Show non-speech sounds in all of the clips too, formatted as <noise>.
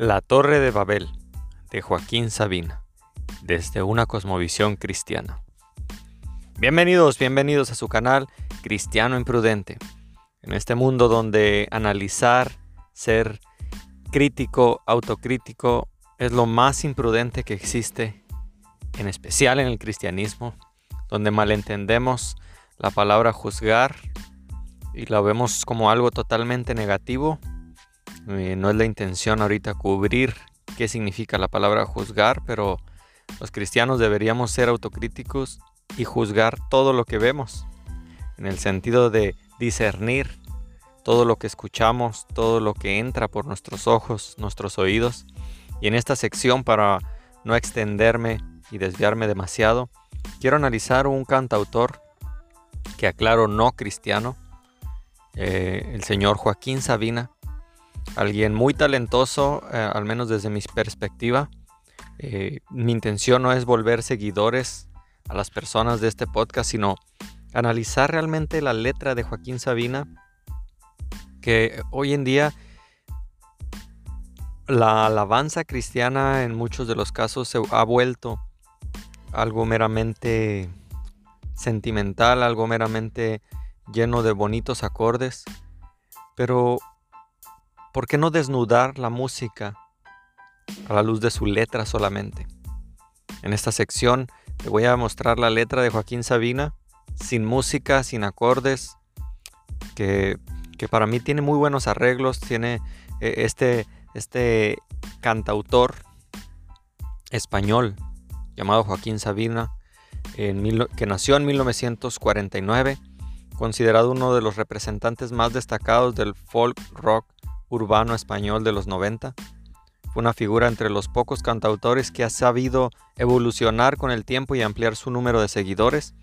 La Torre de Babel de Joaquín Sabina, desde una cosmovisión cristiana. Bienvenidos, bienvenidos a su canal Cristiano Imprudente. En este mundo donde analizar, ser crítico, autocrítico, es lo más imprudente que existe, en especial en el cristianismo, donde malentendemos la palabra juzgar y la vemos como algo totalmente negativo eh, no es la intención ahorita cubrir qué significa la palabra juzgar, pero los cristianos deberíamos ser autocríticos y juzgar todo lo que vemos, en el sentido de discernir todo lo que escuchamos, todo lo que entra por nuestros ojos, nuestros oídos. Y en esta sección, para no extenderme y desviarme demasiado, quiero analizar un cantautor que aclaro no cristiano, eh, el señor Joaquín Sabina, alguien muy talentoso, eh, al menos desde mi perspectiva. Eh, mi intención no es volver seguidores a las personas de este podcast, sino analizar realmente la letra de Joaquín Sabina, que hoy en día la alabanza cristiana en muchos de los casos se ha vuelto algo meramente sentimental, algo meramente lleno de bonitos acordes, pero ¿por qué no desnudar la música a la luz de su letra solamente? En esta sección te voy a mostrar la letra de Joaquín Sabina, sin música, sin acordes, que, para mí tiene muy buenos arreglos, tiene eh, este, este cantautor español llamado Joaquín Sabina, que nació en 1949, considerado uno de los representantes más destacados del folk rock urbano español de los 90. Fue una figura entre los pocos cantautores que ha sabido evolucionar con el tiempo y ampliar su número de seguidores.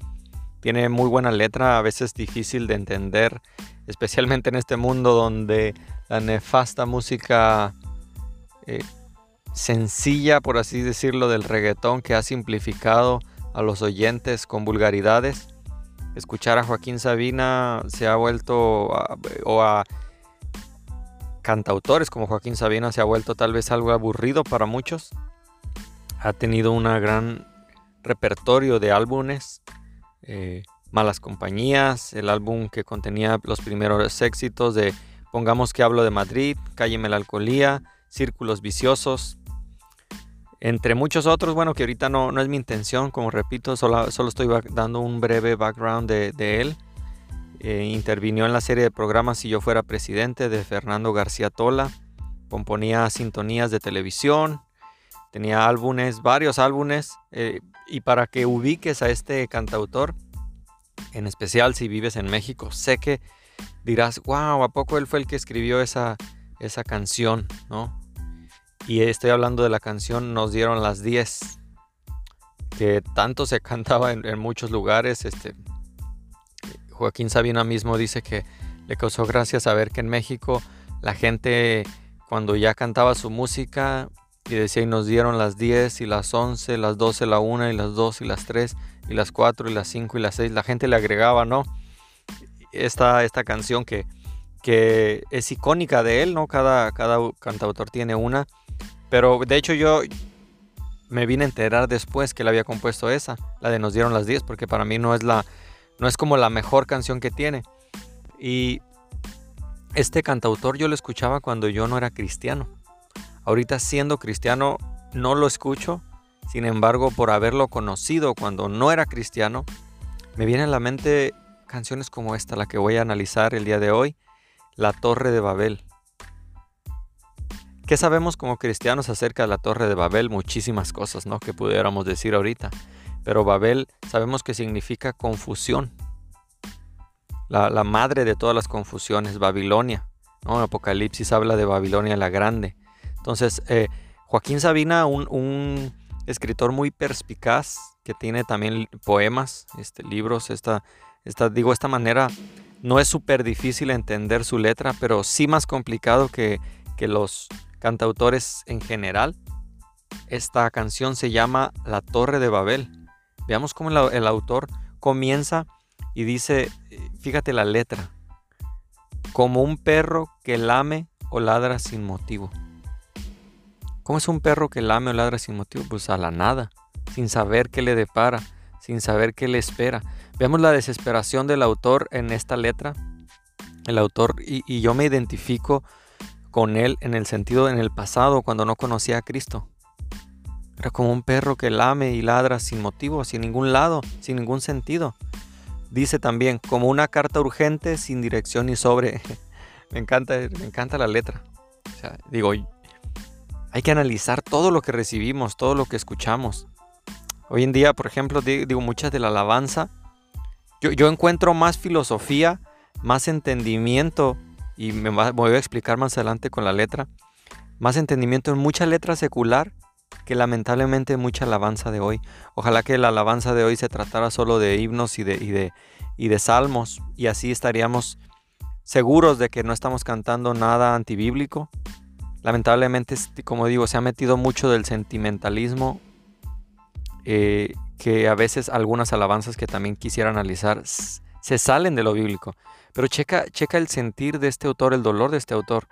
Tiene muy buena letra, a veces difícil de entender, especialmente en este mundo donde la nefasta música eh, sencilla, por así decirlo, del reggaetón que ha simplificado a los oyentes con vulgaridades. Escuchar a Joaquín Sabina se ha vuelto o a cantautores como Joaquín Sabina se ha vuelto tal vez algo aburrido para muchos. Ha tenido un gran repertorio de álbumes, eh, Malas Compañías, el álbum que contenía los primeros éxitos de Pongamos que hablo de Madrid, Calle Melancolía, Círculos Viciosos, entre muchos otros, bueno, que ahorita no, no es mi intención, como repito, solo, solo estoy dando un breve background de, de él. Eh, en la serie de programas Si yo fuera presidente de Fernando García Tola. Componía sintonías de televisión. Tenía álbumes, varios álbumes. Eh, y para que ubiques a este cantautor, en especial si vives en México, sé que dirás, wow, ¿a poco él fue el que escribió esa, esa canción? ¿no? Y estoy hablando de la canción Nos dieron las 10, que tanto se <laughs> cantaba en, en muchos lugares. Este, Joaquín Sabina mismo dice que le causó gracia saber que en México la gente cuando ya cantaba su música y decía y nos dieron las 10 y las 11, las 12, la 1 y las 2 y las 3 y las 4 y las 5 y las 6, la gente le agregaba, ¿no? Esta, esta canción que, que es icónica de él, ¿no? Cada, cada cantautor tiene una, pero de hecho yo me vine a enterar después que él había compuesto esa, la de Nos dieron las 10, porque para mí no es la, no es como la mejor canción que tiene. Y este cantautor yo lo escuchaba cuando yo no era cristiano. Ahorita siendo cristiano no lo escucho. Sin embargo, por haberlo conocido cuando no era cristiano, me vienen a la mente canciones como esta, la que voy a analizar el día de hoy, La Torre de Babel. ¿Qué sabemos como cristianos acerca de la Torre de Babel? Muchísimas cosas, ¿no? Que pudiéramos decir ahorita. Pero Babel sabemos que significa confusión. La, madre de todas las confusiones, Babilonia. ¿no? Apocalipsis habla de Babilonia la Grande. Entonces, eh, Joaquín Sabina, un, escritor muy perspicaz, que tiene también poemas, este, libros, esta, esta, digo, esta manera no es súper difícil entender su letra, pero sí más complicado que, que los cantautores en general. Esta canción se llama La Torre de Babel. Veamos cómo el, autor comienza y dice, fíjate la letra, como un perro que lame o ladra sin motivo. ¿Cómo es un perro que lame o ladra sin motivo? Pues a la nada, sin saber qué le depara, sin saber qué le espera. Veamos la desesperación del autor en esta letra. El autor, y, yo me identifico con él en el sentido en el pasado, cuando no conocía a Cristo. Era como un perro que lame y ladra sin motivo, sin ningún lado, sin ningún sentido. Dice también, como una carta urgente sin dirección ni sobre. <laughs> me, encanta, me encanta la letra. digo, hay que analizar todo lo que recibimos, todo lo que escuchamos. Hoy en día, por ejemplo, digo, muchas de la alabanza, yo, encuentro más filosofía, más entendimiento, y me, me voy a explicar más adelante con la letra, más entendimiento en mucha letra secular que lamentablemente mucha alabanza de hoy. Ojalá que la alabanza de hoy se tratara solo de himnos y de, y de, y de salmos y así estaríamos seguros de que no estamos cantando nada antibíblico. Lamentablemente, como digo, se ha metido mucho del sentimentalismo eh, que a veces algunas alabanzas que también quisiera analizar se salen de lo bíblico. Pero checa, checa el sentir de este autor, el dolor de este autor.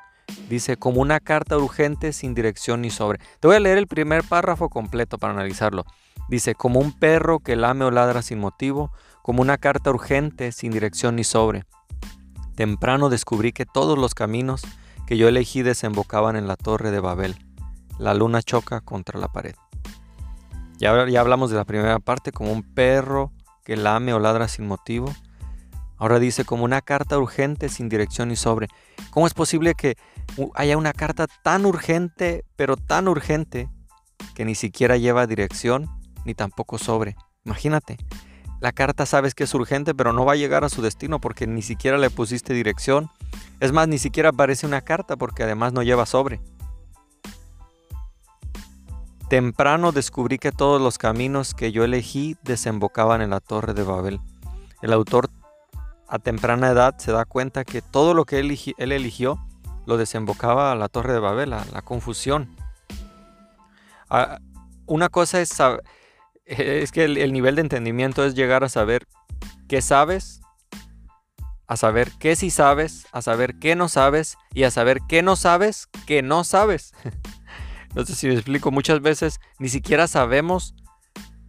Dice, como una carta urgente sin dirección ni sobre. Te voy a leer el primer párrafo completo para analizarlo. Dice, como un perro que lame o ladra sin motivo, como una carta urgente sin dirección ni sobre. Temprano descubrí que todos los caminos que yo elegí desembocaban en la torre de Babel. La luna choca contra la pared. Ya, ya hablamos de la primera parte, como un perro que lame o ladra sin motivo. Ahora dice como una carta urgente sin dirección ni sobre. ¿Cómo es posible que haya una carta tan urgente, pero tan urgente, que ni siquiera lleva dirección ni tampoco sobre? Imagínate, la carta sabes que es urgente, pero no va a llegar a su destino porque ni siquiera le pusiste dirección. Es más, ni siquiera aparece una carta porque además no lleva sobre. Temprano descubrí que todos los caminos que yo elegí desembocaban en la torre de Babel. El autor a temprana edad se da cuenta que todo lo que él, eligió lo desembocaba a la torre de Babel, a la confusión. Ah, una cosa es, <laughs> es que el, nivel de entendimiento es llegar a saber qué sabes, a saber qué sí sabes, a saber qué no sabes y a saber qué no sabes que no sabes. <laughs> no sé si me explico, muchas veces ni siquiera sabemos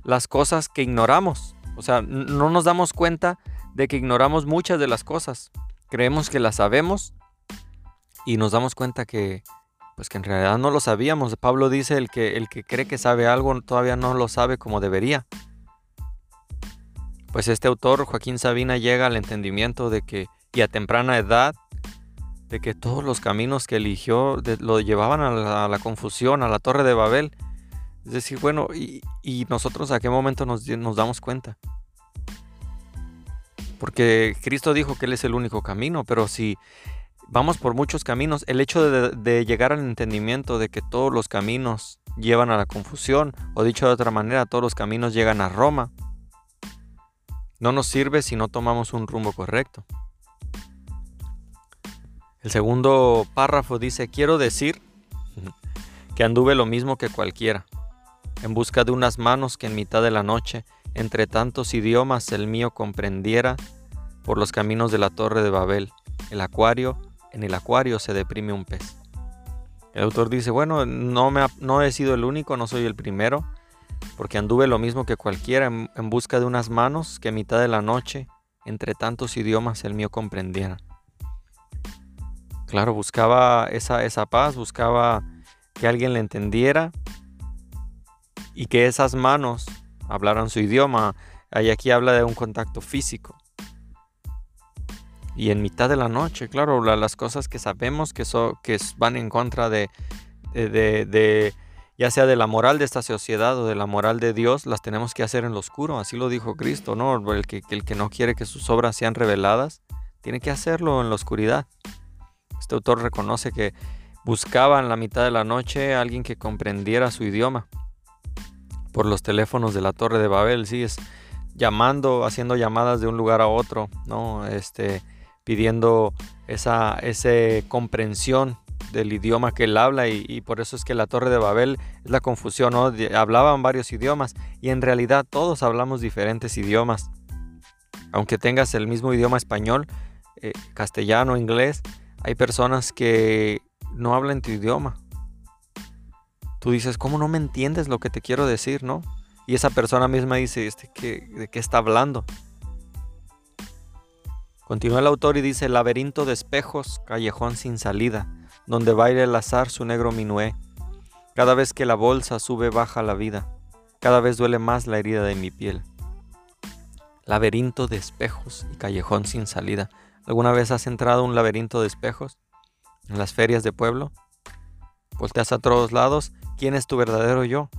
las cosas que ignoramos. O sea, no nos damos cuenta de que ignoramos muchas de las cosas. Creemos que las sabemos y nos damos cuenta que pues que en realidad no lo sabíamos. Pablo dice el que el que cree que sabe algo todavía no lo sabe como debería. Pues este autor Joaquín Sabina llega al entendimiento de que y a temprana edad de que todos los caminos que eligió lo llevaban a la, confusión, a la torre de Babel. Es decir, bueno, y, nosotros a qué momento nos, nos damos cuenta? Porque Cristo dijo que Él es el único camino, pero si vamos por muchos caminos, el hecho de, llegar al entendimiento de que todos los caminos llevan a la confusión, o dicho de otra manera, todos los caminos llegan a Roma, no nos sirve si no tomamos un rumbo correcto. El segundo párrafo dice, quiero decir que anduve lo mismo que cualquiera, en busca de unas manos que en mitad de la noche entre tantos idiomas el mío comprendiera por los caminos de la torre de Babel. El acuario, en el acuario se deprime un pez. El autor dice, bueno, no, he sido el único, no soy el primero, porque anduve lo mismo que cualquiera en, busca de unas manos que a mitad de la noche, entre tantos idiomas, el mío comprendiera. Claro, buscaba esa, esa paz, buscaba que alguien le entendiera y que esas manos hablaran su idioma. Ahí aquí habla de un contacto físico. Y en mitad de la noche, claro, las cosas que sabemos que, que van en contra de, de, ya sea de la moral de esta sociedad o de la moral de Dios, las tenemos que hacer en lo oscuro. Así lo dijo Cristo, ¿no? El que, el que no quiere que sus obras sean reveladas, tiene que hacerlo en la oscuridad. Este autor reconoce que buscaba en la mitad de la noche a alguien que comprendiera su idioma por los teléfonos de la Torre de Babel, sí, es llamando, haciendo llamadas de un lugar a otro, ¿no? Este, pidiendo esa, esa comprensión del idioma que él habla y, por eso es que la Torre de Babel es la confusión, ¿no? Hablaban varios idiomas y en realidad todos hablamos diferentes idiomas. Aunque tengas el mismo idioma español, eh, castellano, inglés, hay personas que no hablan tu idioma tú dices, ¿cómo no me entiendes lo que te quiero decir, no? Y esa persona misma dice, ¿este ¿de qué está hablando? Continúa el autor y dice, laberinto de espejos, callejón sin salida, donde baila el azar su negro minué. Cada vez que la bolsa sube baja la vida, cada vez duele más la herida de mi piel. Laberinto de espejos y callejón sin salida. ¿Alguna vez has entrado a un laberinto de espejos? ¿En las ferias de pueblo? Volteas a todos lados. ¿Quién es tu verdadero yo?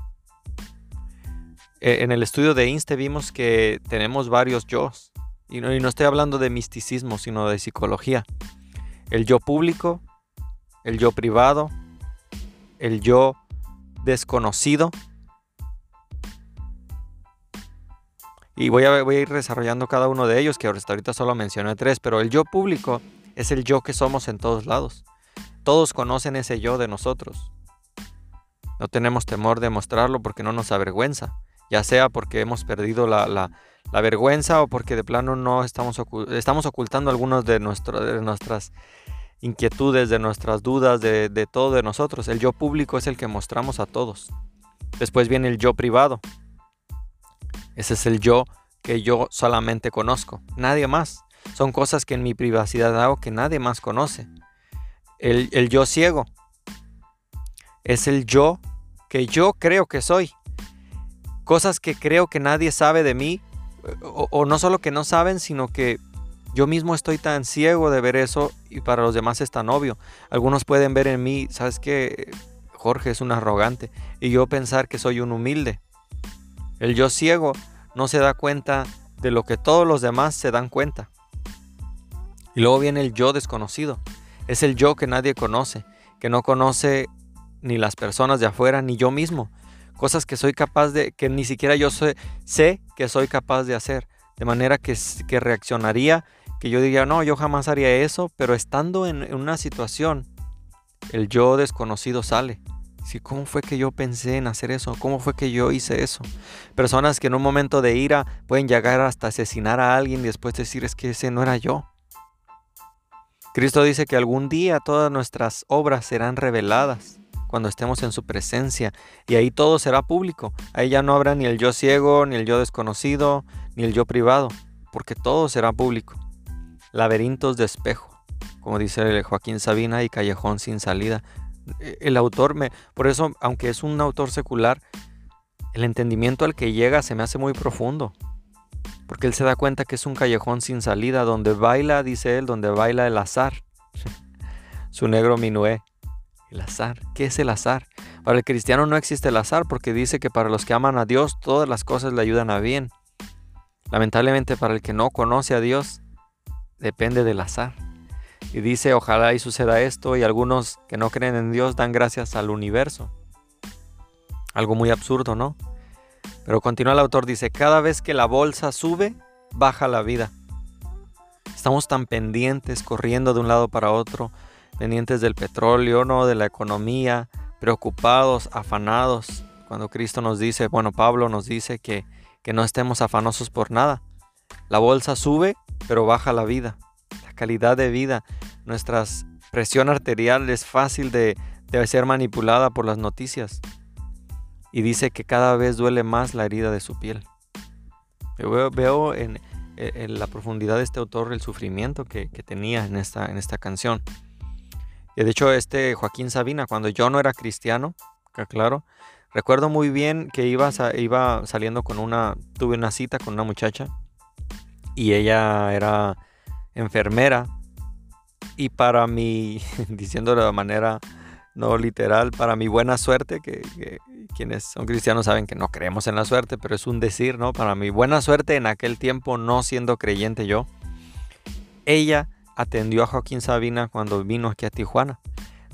Eh, en el estudio de Inste vimos que tenemos varios yo. Y no, y no estoy hablando de misticismo, sino de psicología. El yo público, el yo privado, el yo desconocido. Y voy a, voy a, ir desarrollando cada uno de ellos, que hasta ahorita solo mencioné tres, pero el yo público es el yo que somos en todos lados. Todos conocen ese yo de nosotros. No tenemos temor de mostrarlo porque no nos avergüenza, ya sea porque hemos perdido la, la vergüenza o porque de plano no estamos, estamos ocultando algunos de, de nuestras inquietudes, de nuestras dudas, de, de todo de nosotros. El yo público es el que mostramos a todos. Después viene el yo privado. Ese es el yo que yo solamente conozco, nadie más. Son cosas que en mi privacidad hago que nadie más conoce. El, el yo ciego es el yo que yo creo que soy. Cosas que creo que nadie sabe de mí, o, no solo que no saben, sino que yo mismo estoy tan ciego de ver eso y para los demás es tan obvio. Algunos pueden ver en mí, ¿sabes qué? Jorge es un arrogante y yo pensar que soy un humilde. El yo ciego no se da cuenta de lo que todos los demás se dan cuenta. Y luego viene el yo desconocido. Es el yo que nadie conoce, que no conoce ni las personas de afuera ni yo mismo cosas que soy capaz de, que ni siquiera yo sé, que soy capaz de hacer. De manera que, que reaccionaría, que yo diría, no, yo jamás haría eso, pero estando en, una situación, el yo desconocido sale. Sí, ¿Cómo fue que yo pensé en hacer eso? ¿Cómo fue que yo hice eso? Personas que en un momento de ira pueden llegar hasta asesinar a alguien y después decir es que ese no era yo. Cristo dice que algún día todas nuestras obras serán reveladas cuando estemos en su presencia. Y ahí todo será público. Ahí ya no habrá ni el yo ciego, ni el yo desconocido, ni el yo privado, porque todo será público. Laberintos de espejo, como dice Joaquín Sabina, y callejón sin salida. E, el autor me, por eso, aunque es un autor secular, el entendimiento al que llega se me hace muy profundo. Porque él se da cuenta que es un callejón sin salida, donde baila, dice él, donde baila el azar. <laughs> Su negro minué. El azar. ¿Qué es el azar? Para el cristiano no existe el azar porque dice que para los que aman a Dios todas las cosas le ayudan a bien. Lamentablemente para el que no conoce a Dios depende del azar. Y dice, ojalá y suceda esto y algunos que no creen en Dios dan gracias al universo. Algo muy absurdo, ¿no? Pero continúa el autor, dice, cada vez que la bolsa sube, baja la vida. Estamos tan pendientes, corriendo de un lado para otro, pendientes del petróleo, no de la economía, preocupados, afanados. Cuando Cristo nos dice, bueno, Pablo nos dice que, que no estemos afanosos por nada. La bolsa sube, pero baja la vida, la calidad de vida. Nuestra presión arterial es fácil de, de ser manipulada por las noticias. Y dice que cada vez duele más la herida de su piel. Yo veo, en, en, la profundidad de este autor el sufrimiento que, que tenía en esta, en esta canción. De hecho, este Joaquín Sabina, cuando yo no era cristiano, claro, recuerdo muy bien que iba, iba saliendo con una, tuve una cita con una muchacha y ella era enfermera y para mi, <laughs> diciéndolo de manera no literal, para mi buena suerte, que, que, quienes son cristianos saben que no creemos en la suerte, pero es un decir, ¿no? Para mi buena suerte en aquel tiempo, no siendo creyente yo, ella atendió a Joaquín Sabina cuando vino aquí a Tijuana.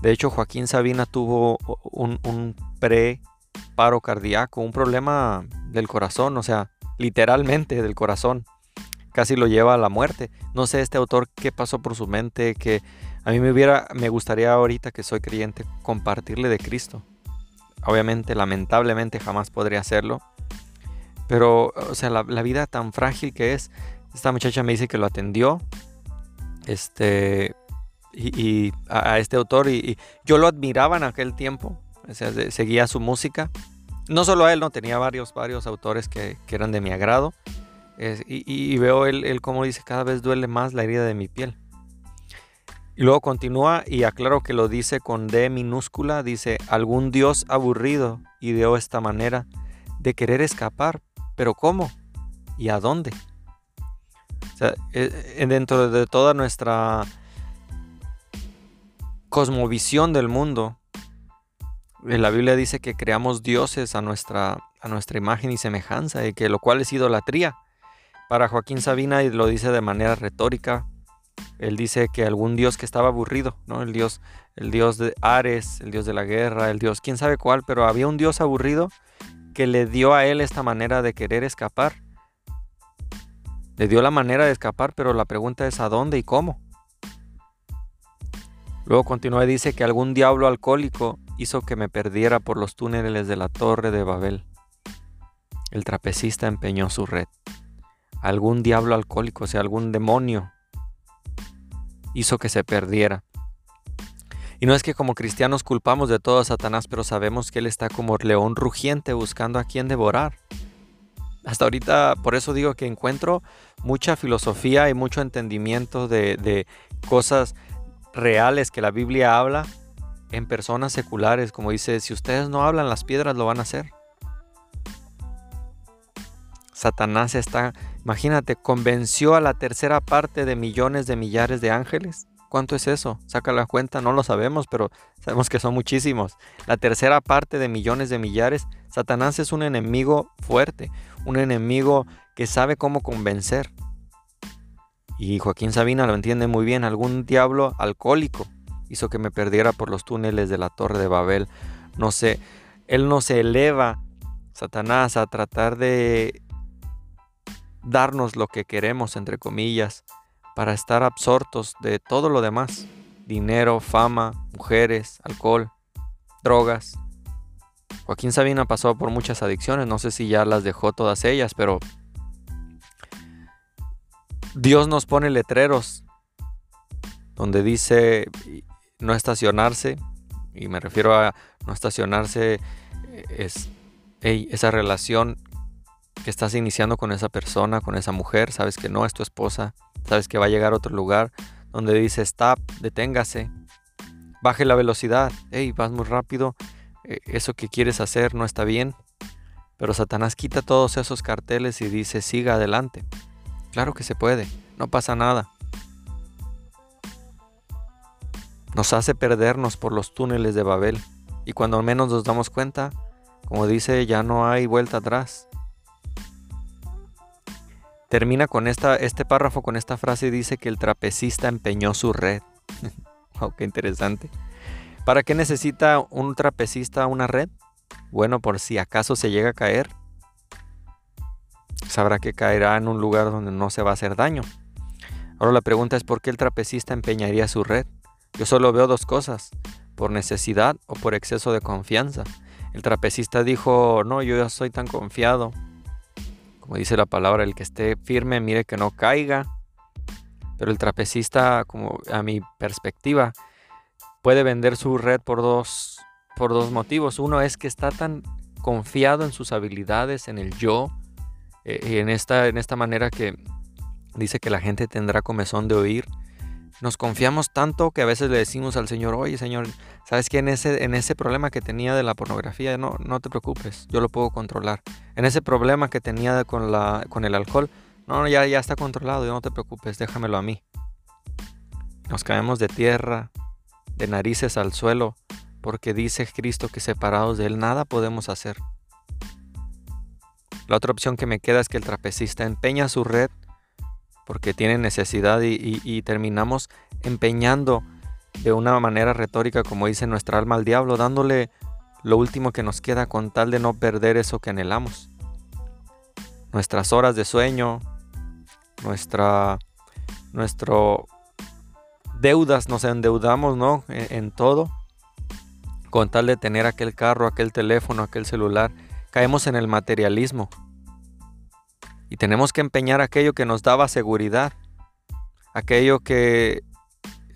De hecho, Joaquín Sabina tuvo un, pre-paro cardíaco, un problema del corazón, o sea, literalmente del corazón. Casi lo lleva a la muerte. No sé este autor qué pasó por su mente, que a mí me hubiera, me gustaría ahorita que soy creyente compartirle de Cristo. Obviamente, lamentablemente jamás podría hacerlo. Pero, o sea, la, la vida tan frágil que es. Esta muchacha me dice que lo atendió, este, y, a, este autor, y, yo lo admiraba en aquel tiempo, seguía su música. No solo a él, no, tenía varios, varios autores que, eran de mi agrado. y, veo él, él como dice, cada vez duele más la herida de mi piel. Y luego continúa y aclaro que lo dice con D minúscula, dice, algún Dios aburrido ideó esta manera de querer escapar, pero ¿cómo? ¿Y a dónde? Eh, eh, dentro de toda nuestra cosmovisión del mundo, eh, la Biblia dice que creamos dioses a nuestra, a nuestra imagen y semejanza, y que lo cual es idolatría. Para Joaquín Sabina, y lo dice de manera retórica, él dice que algún dios que estaba aburrido, ¿no? El dios, el dios de Ares, el dios de la guerra, el dios, quién sabe cuál, pero había un dios aburrido que le dio a él esta manera de querer escapar. Le dio la manera de escapar, pero la pregunta es ¿a dónde y cómo? Luego continúa y dice que algún diablo alcohólico hizo que me perdiera por los túneles de la torre de Babel. El trapecista empeñó su red. Algún diablo alcohólico, o sea, algún demonio hizo que se perdiera. Y no es que como cristianos culpamos de todo a Satanás, pero sabemos que Él está como león rugiente buscando a quien devorar. Hasta ahorita, por eso digo que encuentro mucha filosofía y mucho entendimiento de, de cosas reales que la Biblia habla en personas seculares, como dice, si ustedes no hablan, las piedras lo van a hacer. Satanás está Imagínate, convenció a la tercera parte de millones de millares de ángeles. ¿Cuánto es eso? Saca la cuenta, no lo sabemos, pero sabemos que son muchísimos. La tercera parte de millones de millares. Satanás es un enemigo fuerte, un enemigo que sabe cómo convencer. Y Joaquín Sabina lo entiende muy bien. Algún diablo alcohólico hizo que me perdiera por los túneles de la Torre de Babel. No sé, él no se eleva, Satanás, a tratar de darnos lo que queremos, entre comillas, para estar absortos de todo lo demás. Dinero, fama, mujeres, alcohol, drogas. Joaquín Sabina pasó por muchas adicciones, no sé si ya las dejó todas ellas, pero Dios nos pone letreros donde dice no estacionarse, y me refiero a no estacionarse, es esa relación que estás iniciando con esa persona, con esa mujer, sabes que no es tu esposa, sabes que va a llegar a otro lugar donde dice stop, deténgase, baje la velocidad, hey, vas muy rápido, eh, eso que quieres hacer no está bien. Pero Satanás quita todos esos carteles y dice siga adelante. Claro que se puede, no pasa nada. Nos hace perdernos por los túneles de Babel y cuando menos nos damos cuenta, como dice, ya no hay vuelta atrás termina con este párrafo con esta frase y dice que el trapecista empeñó su red. <laughs> oh, qué interesante. ¿Para qué necesita un trapecista una red? Bueno, por si acaso se llega a caer, sabrá que caerá en un lugar donde no se va a hacer daño. Ahora la pregunta es por qué el trapecista empeñaría su red. Yo solo veo dos cosas, por necesidad o por exceso de confianza. El trapecista dijo, no, yo ya soy tan confiado, como dice la palabra, el que esté firme, mire que no caiga. Pero el trapecista, como a mi perspectiva, puede vender su red por dos, por dos motivos. Uno es que está tan confiado en sus habilidades, en el yo, eh, en, esta, en esta manera que dice que la gente tendrá comezón de oír nos confiamos tanto que a veces le decimos al Señor, oye Señor, ¿sabes que en ese, en ese problema que tenía de la pornografía, no, no te preocupes, yo lo puedo controlar. En ese problema que tenía con, la, con el alcohol, no, ya, ya está controlado, no te preocupes, déjamelo a mí. Nos caemos de tierra, de narices al suelo, porque dice Cristo que separados de Él nada podemos hacer. La otra opción que me queda es que el trapecista empeña su red porque tiene necesidad y, terminamos empeñando de una manera retórica, como dice nuestra alma al diablo, dándole lo último que nos queda con tal de no perder eso que anhelamos. Nuestras horas de sueño, nuestra, nuestro deudas, nos endeudamos, ¿no? En, en todo, con tal de tener aquel carro, aquel teléfono, aquel celular. Caemos en el materialismo y tenemos que empeñar aquello que nos daba seguridad, aquello que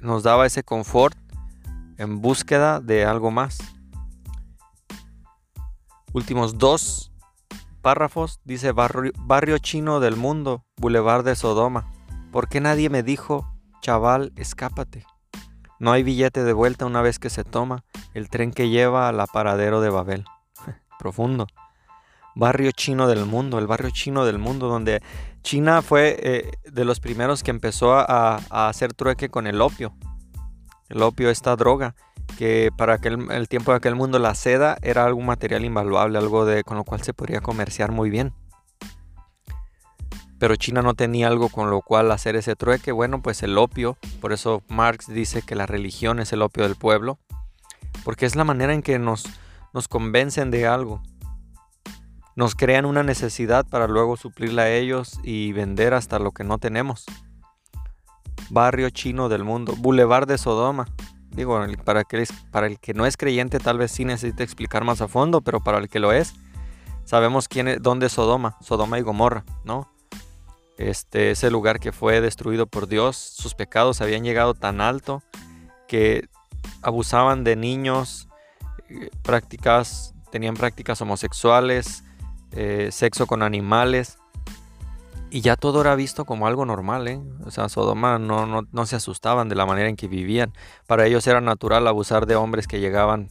nos daba ese confort en búsqueda de algo más. últimos dos párrafos, dice barrio, barrio chino del mundo, Boulevard de Sodoma. ¿Por qué nadie me dijo, chaval, escápate? No hay billete de vuelta una vez que se toma el tren que lleva al aparadero de Babel. <laughs> Profundo. Barrio chino del mundo, el barrio chino del mundo, donde China fue eh, de los primeros que empezó a, hacer trueque con el opio. El opio, esta droga, que para aquel, el tiempo de aquel mundo la seda era algún material invaluable, algo de, con lo cual se podría comerciar muy bien. Pero China no tenía algo con lo cual hacer ese trueque. Bueno, pues el opio, por eso Marx dice que la religión es el opio del pueblo, porque es la manera en que nos, nos convencen de algo. Nos crean una necesidad para luego suplirla a ellos y vender hasta lo que no tenemos. Barrio chino del mundo, Boulevard de Sodoma. Digo, para, el que no es creyente tal vez sí necesite explicar más a fondo, pero para el que lo es, sabemos quién es, dónde es Sodoma, Sodoma y Gomorra, ¿no? Este, ese lugar que fue destruido por Dios, sus pecados habían llegado tan alto que abusaban de niños, eh, prácticas, tenían prácticas homosexuales, eh, sexo con animales. Y ya todo era visto como algo normal, ¿eh? O sea, Sodoma no, no, se asustaban de la manera en que vivían. Para ellos era natural abusar de hombres que llegaban,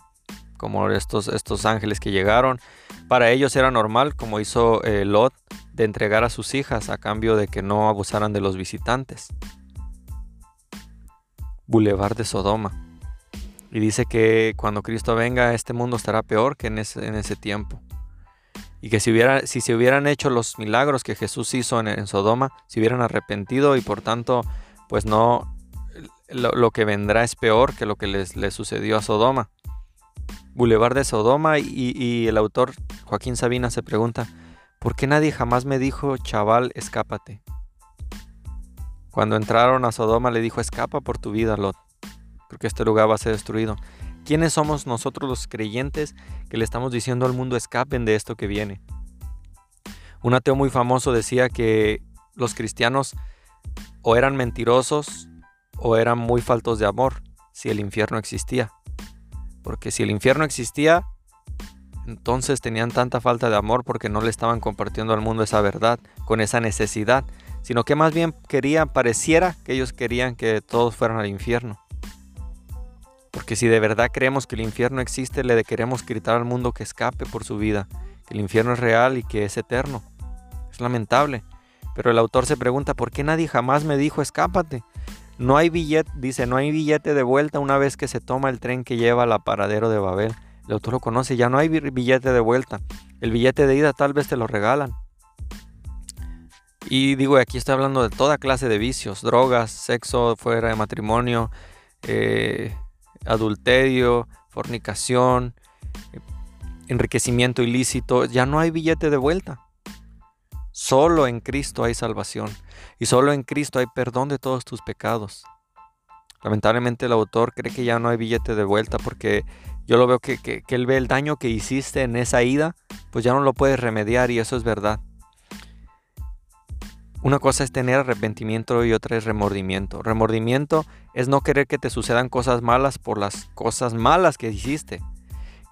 como estos, estos ángeles que llegaron. Para ellos era normal, como hizo eh, Lot, de entregar a sus hijas a cambio de que no abusaran de los visitantes. Boulevard de Sodoma. Y dice que cuando Cristo venga, este mundo estará peor que en ese, en ese tiempo y que si, hubiera, si se hubieran hecho los milagros que Jesús hizo en, Sodoma, se hubieran arrepentido y por tanto, pues no, lo, que vendrá es peor que lo que les, sucedió a Sodoma. Boulevard de Sodoma y, y, el autor Joaquín Sabina se pregunta, ¿por qué nadie jamás me dijo, chaval, escápate? Cuando entraron a Sodoma le dijo, escapa por tu vida, Lot, porque este lugar va a ser destruido. ¿Quiénes somos nosotros los creyentes que le estamos diciendo al mundo escapen de esto que viene? Un ateo muy famoso decía que los cristianos o eran mentirosos o eran muy faltos de amor si el infierno existía. Porque si el infierno existía, entonces tenían tanta falta de amor porque no le estaban compartiendo al mundo esa verdad, con esa necesidad, sino que más bien querían, pareciera que ellos querían que todos fueran al infierno. Porque si de verdad creemos que el infierno existe, le queremos gritar al mundo que escape por su vida, que el infierno es real y que es eterno. Es lamentable. Pero el autor se pregunta, ¿por qué nadie jamás me dijo escápate? No hay billete, dice, no hay billete de vuelta una vez que se toma el tren que lleva al paradero de Babel. El autor lo conoce, ya no hay billete de vuelta. El billete de ida tal vez te lo regalan. Y digo, aquí estoy hablando de toda clase de vicios, drogas, sexo fuera de matrimonio, eh, adulterio, fornicación, enriquecimiento ilícito, ya no hay billete de vuelta. Solo en Cristo hay salvación y solo en Cristo hay perdón de todos tus pecados. Lamentablemente el autor cree que ya no hay billete de vuelta porque yo lo veo que, que, él ve el daño que hiciste en esa ida, pues ya no lo puedes remediar y eso es verdad. Una cosa es tener arrepentimiento y otra es remordimiento. Remordimiento es no querer que te sucedan cosas malas por las cosas malas que hiciste.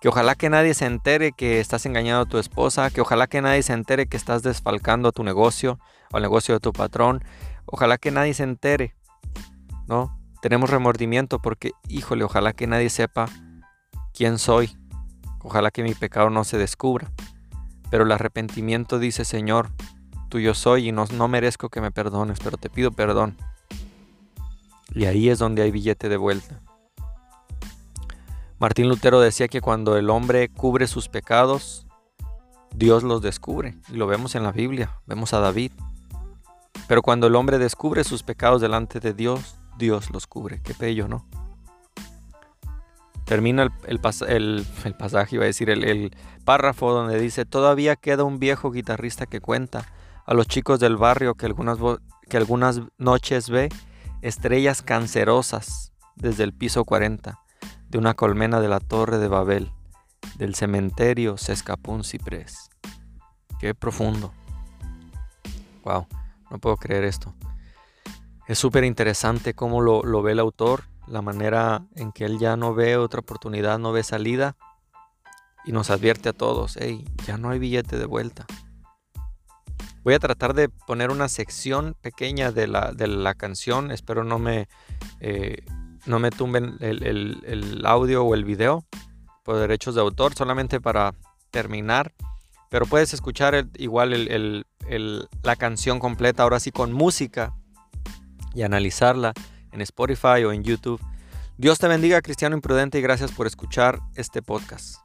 Que ojalá que nadie se entere que estás engañando a tu esposa, que ojalá que nadie se entere que estás desfalcando a tu negocio o al negocio de tu patrón. Ojalá que nadie se entere, ¿no? Tenemos remordimiento porque, híjole, ojalá que nadie sepa quién soy. Ojalá que mi pecado no se descubra. Pero el arrepentimiento dice, Señor, yo soy y no, no merezco que me perdones, pero te pido perdón. Y ahí es donde hay billete de vuelta. Martín Lutero decía que cuando el hombre cubre sus pecados, Dios los descubre. Y lo vemos en la Biblia, vemos a David. Pero cuando el hombre descubre sus pecados delante de Dios, Dios los cubre. Qué bello, ¿no? Termina el, el, el pasaje, iba a decir, el párrafo donde dice, todavía queda un viejo guitarrista que cuenta a los chicos del barrio que algunas, que algunas noches ve estrellas cancerosas desde el piso 40 de una colmena de la torre de Babel. Del cementerio se escapó un ciprés. Qué profundo. Wow, no puedo creer esto. Es súper interesante cómo lo, lo ve el autor, la manera en que él ya no ve otra oportunidad, no ve salida y nos advierte a todos, hey, ya no hay billete de vuelta. Voy a tratar de poner una sección pequeña de la, de la canción. Espero no me, eh, no me tumben el, audio o el video por derechos de autor, solamente para terminar. Pero puedes escuchar igual la canción completa, ahora sí con música, y analizarla en Spotify o en YouTube. Dios te bendiga, cristiano imprudente, y gracias por escuchar este podcast.